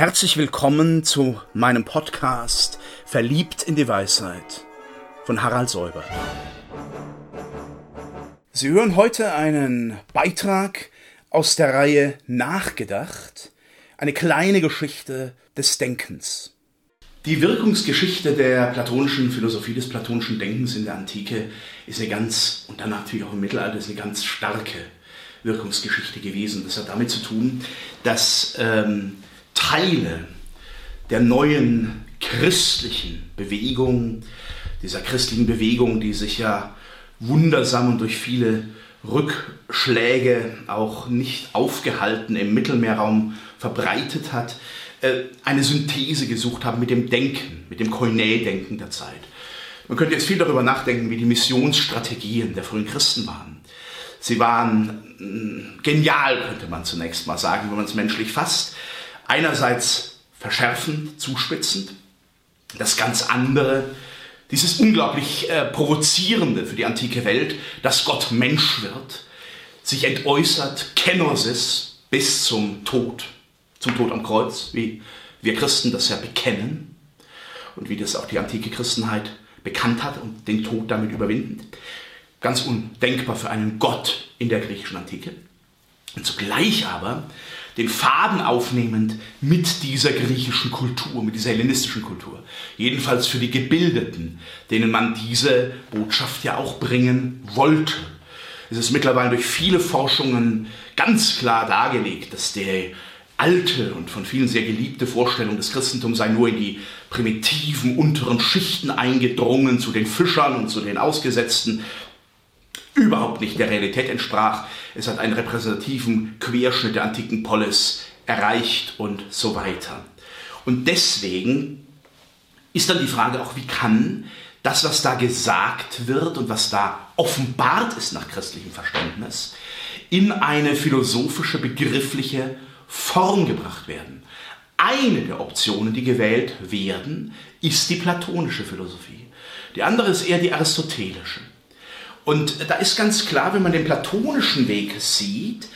Herzlich willkommen zu meinem Podcast Verliebt in die Weisheit von Harald Säuber. Sie hören heute einen Beitrag aus der Reihe Nachgedacht, eine kleine Geschichte des Denkens. Die Wirkungsgeschichte der platonischen Philosophie, des platonischen Denkens in der Antike ist eine ganz, und dann natürlich auch im Mittelalter, ist eine ganz starke Wirkungsgeschichte gewesen. Das hat damit zu tun, dass ähm, Teile der neuen christlichen Bewegung, dieser christlichen Bewegung, die sich ja wundersam und durch viele Rückschläge auch nicht aufgehalten im Mittelmeerraum verbreitet hat, äh, eine Synthese gesucht haben mit dem Denken, mit dem Koiné-Denken der Zeit. Man könnte jetzt viel darüber nachdenken, wie die Missionsstrategien der frühen Christen waren. Sie waren mm, genial, könnte man zunächst mal sagen, wenn man es menschlich fasst einerseits verschärfend, zuspitzend, das ganz andere, dieses unglaublich äh, provozierende für die antike Welt, dass Gott Mensch wird, sich entäußert, Kenosis, bis zum Tod, zum Tod am Kreuz, wie wir Christen das ja bekennen und wie das auch die antike Christenheit bekannt hat und den Tod damit überwinden. Ganz undenkbar für einen Gott in der griechischen Antike. Und zugleich aber den Faden aufnehmend mit dieser griechischen Kultur, mit dieser hellenistischen Kultur. Jedenfalls für die Gebildeten, denen man diese Botschaft ja auch bringen wollte. Es ist mittlerweile durch viele Forschungen ganz klar dargelegt, dass der alte und von vielen sehr geliebte Vorstellung des Christentums sei nur in die primitiven unteren Schichten eingedrungen, zu den Fischern und zu den Ausgesetzten, überhaupt nicht der Realität entsprach. Es hat einen repräsentativen Querschnitt der antiken Polis erreicht und so weiter. Und deswegen ist dann die Frage auch, wie kann das, was da gesagt wird und was da offenbart ist nach christlichem Verständnis, in eine philosophische, begriffliche Form gebracht werden. Eine der Optionen, die gewählt werden, ist die platonische Philosophie. Die andere ist eher die aristotelische. Und da ist ganz klar, wenn man den platonischen Weg sieht,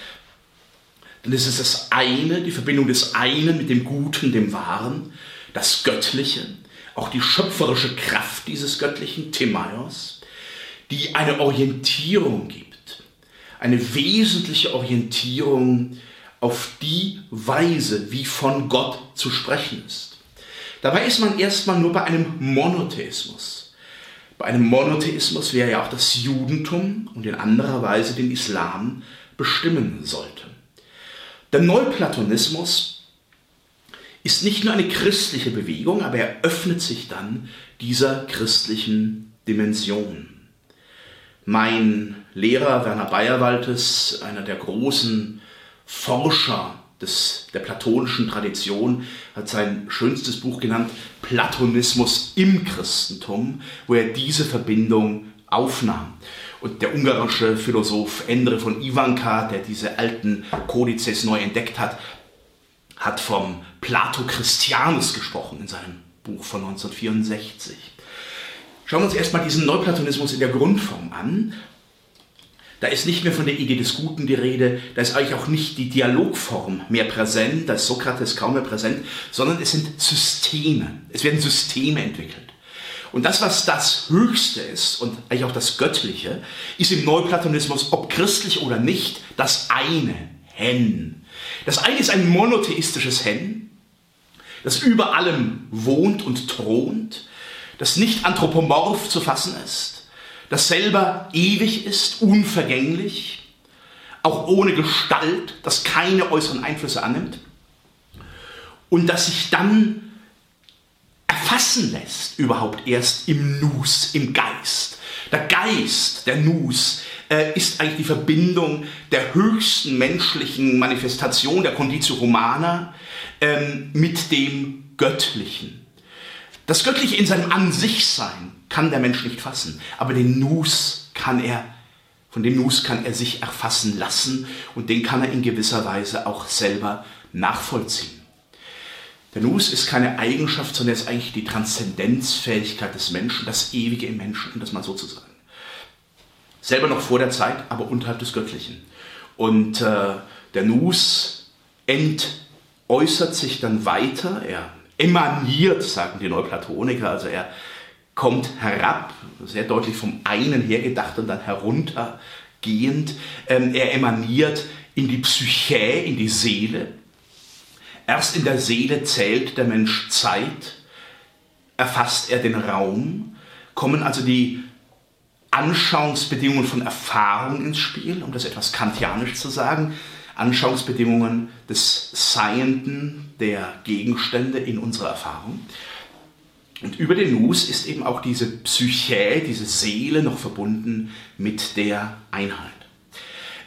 dann ist es das eine, die Verbindung des einen mit dem Guten, dem Wahren, das Göttliche, auch die schöpferische Kraft dieses göttlichen Timaios, die eine Orientierung gibt, eine wesentliche Orientierung auf die Weise, wie von Gott zu sprechen ist. Dabei ist man erstmal nur bei einem Monotheismus. Bei einem Monotheismus wäre ja auch das Judentum und in anderer Weise den Islam bestimmen sollte. Der Neuplatonismus ist nicht nur eine christliche Bewegung, aber er öffnet sich dann dieser christlichen Dimension. Mein Lehrer Werner Bayerwaltes, einer der großen Forscher des, der platonischen Tradition, hat sein schönstes Buch genannt Platonismus im Christentum, wo er diese Verbindung aufnahm. Und der ungarische Philosoph Endre von Ivanka, der diese alten Kodizes neu entdeckt hat, hat vom Plato Christianus gesprochen in seinem Buch von 1964. Schauen wir uns erstmal diesen Neuplatonismus in der Grundform an. Da ist nicht mehr von der Idee des Guten die Rede, da ist eigentlich auch nicht die Dialogform mehr präsent, da ist Sokrates kaum mehr präsent, sondern es sind Systeme. Es werden Systeme entwickelt. Und das, was das Höchste ist und eigentlich auch das Göttliche, ist im Neuplatonismus, ob christlich oder nicht, das eine, Hen. Das eine ist ein monotheistisches Hen, das über allem wohnt und thront, das nicht anthropomorph zu fassen ist, das selber ewig ist, unvergänglich, auch ohne Gestalt, das keine äußeren Einflüsse annimmt und das sich dann erfassen lässt, überhaupt erst im Nus, im Geist. Der Geist, der Nus, äh, ist eigentlich die Verbindung der höchsten menschlichen Manifestation, der Conditio Humana, ähm, mit dem Göttlichen. Das Göttliche in seinem An sich sein kann der Mensch nicht fassen. Aber den Nus kann er, von dem Nus kann er sich erfassen lassen und den kann er in gewisser Weise auch selber nachvollziehen. Der Nus ist keine Eigenschaft, sondern ist eigentlich die Transzendenzfähigkeit des Menschen, das Ewige im Menschen, um das mal so zu sagen. Selber noch vor der Zeit, aber unterhalb des Göttlichen. Und äh, der Nus äußert sich dann weiter, er emaniert, sagen die Neuplatoniker, also er kommt herab, sehr deutlich vom einen her gedacht und dann heruntergehend. Ähm, er emaniert in die Psyche, in die Seele. Erst in der Seele zählt der Mensch Zeit, erfasst er den Raum, kommen also die Anschauungsbedingungen von Erfahrung ins Spiel, um das etwas kantianisch zu sagen. Anschauungsbedingungen des Seienden, der Gegenstände in unserer Erfahrung. Und über den Nus ist eben auch diese Psyche, diese Seele noch verbunden mit der Einheit.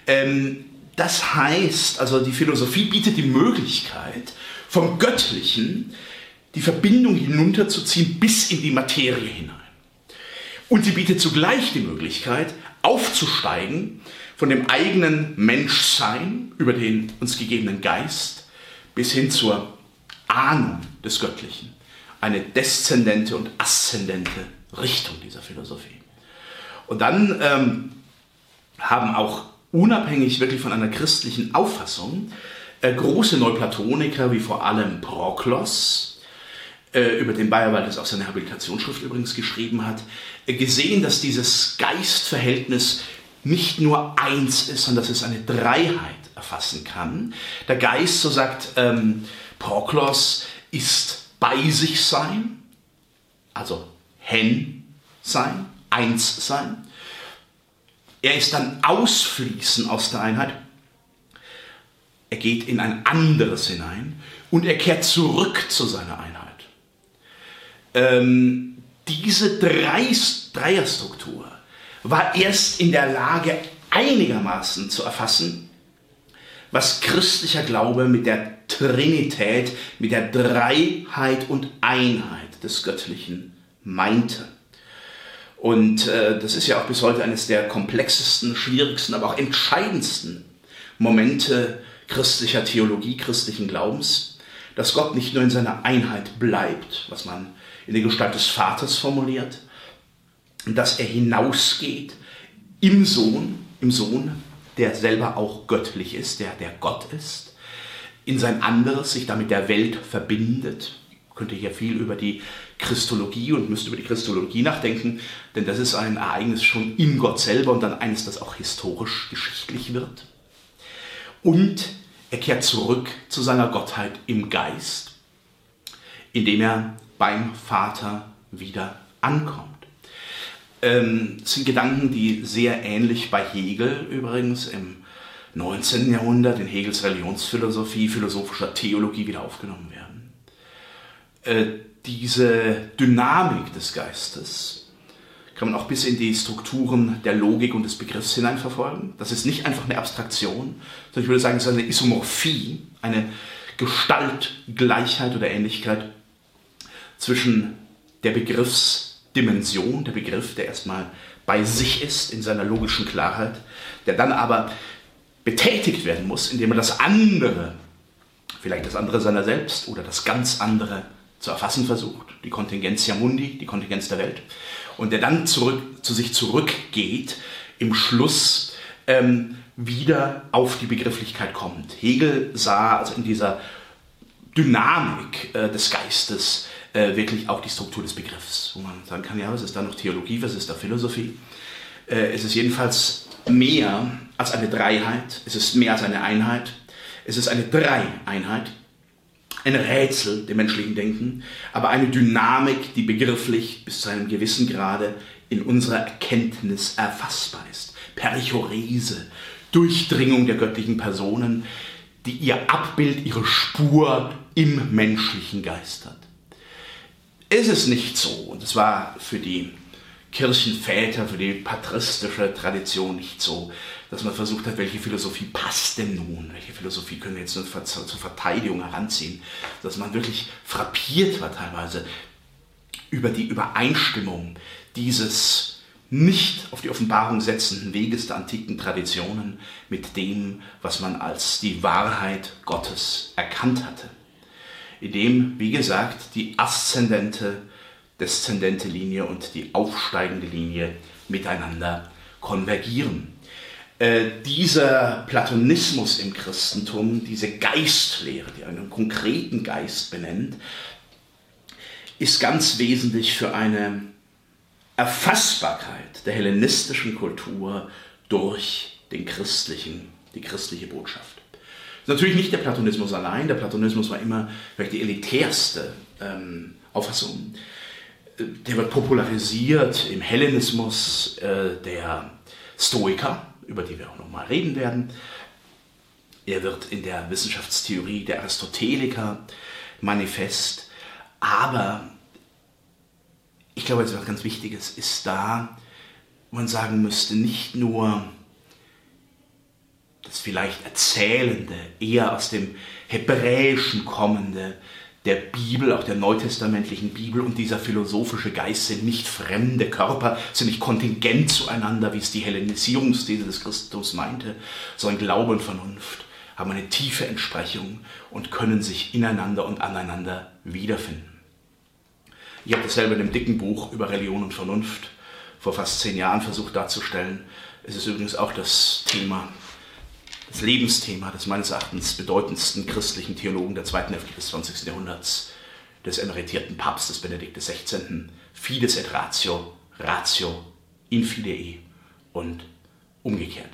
Ähm, das heißt, also die Philosophie bietet die Möglichkeit, vom Göttlichen die Verbindung hinunterzuziehen bis in die Materie hinein. Und sie bietet zugleich die Möglichkeit, aufzusteigen von dem eigenen Menschsein über den uns gegebenen Geist bis hin zur Ahnung des Göttlichen. Eine deszendente und aszendente Richtung dieser Philosophie. Und dann ähm, haben auch unabhängig wirklich von einer christlichen Auffassung äh, große Neuplatoniker wie vor allem Proklos, äh, über den Bayerwald auch seine Habilitationsschrift übrigens geschrieben hat, äh, gesehen, dass dieses Geistverhältnis nicht nur eins ist, sondern dass es eine Dreiheit erfassen kann. Der Geist, so sagt ähm, Proklos, ist bei sich sein, also hen sein, eins sein. Er ist dann ausfließen aus der Einheit. Er geht in ein anderes hinein und er kehrt zurück zu seiner Einheit. Ähm, diese Drei Dreierstruktur war erst in der Lage einigermaßen zu erfassen, was christlicher Glaube mit der Trinität, mit der Dreiheit und Einheit des Göttlichen meinte. Und äh, das ist ja auch bis heute eines der komplexesten, schwierigsten, aber auch entscheidendsten Momente christlicher Theologie, christlichen Glaubens, dass Gott nicht nur in seiner Einheit bleibt, was man in der Gestalt des Vaters formuliert, dass er hinausgeht im Sohn, im Sohn, der selber auch göttlich ist, der der Gott ist, in sein anderes sich damit der Welt verbindet. Man könnte hier viel über die Christologie und müsste über die Christologie nachdenken, denn das ist ein Ereignis schon in Gott selber und dann eines, das auch historisch geschichtlich wird. Und er kehrt zurück zu seiner Gottheit im Geist, indem er beim Vater wieder ankommt. Ähm, sind Gedanken, die sehr ähnlich bei Hegel übrigens im 19. Jahrhundert in Hegels Religionsphilosophie, philosophischer Theologie wieder aufgenommen werden. Äh, diese Dynamik des Geistes kann man auch bis in die Strukturen der Logik und des Begriffs hineinverfolgen. Das ist nicht einfach eine Abstraktion, sondern ich würde sagen, es ist eine Isomorphie, eine Gestaltgleichheit oder Ähnlichkeit zwischen der Begriffsdimension, der Begriff, der erstmal bei sich ist in seiner logischen Klarheit, der dann aber betätigt werden muss, indem er das andere, vielleicht das andere seiner selbst oder das ganz andere zu erfassen versucht, die Kontingentia Mundi, die Kontingenz der Welt, und der dann zurück, zu sich zurückgeht, im Schluss ähm, wieder auf die Begrifflichkeit kommt. Hegel sah also in dieser Dynamik äh, des Geistes äh, wirklich auch die Struktur des Begriffs, wo man sagen kann, ja, was ist da noch Theologie, was ist da Philosophie? Äh, es ist jedenfalls mehr als eine Dreiheit, es ist mehr als eine Einheit, es ist eine Dreieinheit, ein Rätsel dem menschlichen Denken, aber eine Dynamik, die begrifflich bis zu einem gewissen Grade in unserer Erkenntnis erfassbar ist. Perichorese, Durchdringung der göttlichen Personen, die ihr Abbild, ihre Spur im menschlichen Geist hat. Ist es nicht so, und es war für die Kirchenväter, für die patristische Tradition nicht so, dass man versucht hat, welche Philosophie passt denn nun? Welche Philosophie können wir jetzt zur Verteidigung heranziehen? Dass man wirklich frappiert war teilweise über die Übereinstimmung dieses nicht auf die Offenbarung setzenden Weges der antiken Traditionen mit dem, was man als die Wahrheit Gottes erkannt hatte. In dem, wie gesagt, die aszendente, deszendente Linie und die aufsteigende Linie miteinander konvergieren. äh, dieser Platonismus im Christentum, diese Geistlehre, die einen konkreten Geist benennt, ist ganz wesentlich für eine Erfassbarkeit der hellenistischen Kultur durch den christlichen, die christliche Botschaft. Natürlich nicht der Platonismus allein. Der Platonismus war immer vielleicht die elitärste ähm, Auffassung. Der wird popularisiert im Hellenismus äh, der Stoiker, über die wir auch nochmal reden werden. Er wird in der Wissenschaftstheorie der Aristoteliker manifest. Aber ich glaube, etwas ganz Wichtiges ist da, man sagen müsste, nicht nur das vielleicht Erzählende, eher aus dem Hebräischen kommende, der Bibel, auch der neutestamentlichen Bibel und dieser philosophische Geist sind nicht fremde Körper, sind nicht kontingent zueinander, wie es die Hellenisierungsthese des Christentums meinte, sondern Glaube und Vernunft haben eine tiefe Entsprechung und können sich ineinander und aneinander wiederfinden. Ich habe dasselbe in dem dicken Buch über Religion und Vernunft vor fast zehn Jahren versucht darzustellen. Es ist übrigens auch das Thema das Lebensthema des meines Erachtens bedeutendsten christlichen Theologen der zweiten Hälfte des 20. Jahrhunderts, des emeritierten Papstes Benedikt XVI. Fides et ratio, ratio in fidei und umgekehrt.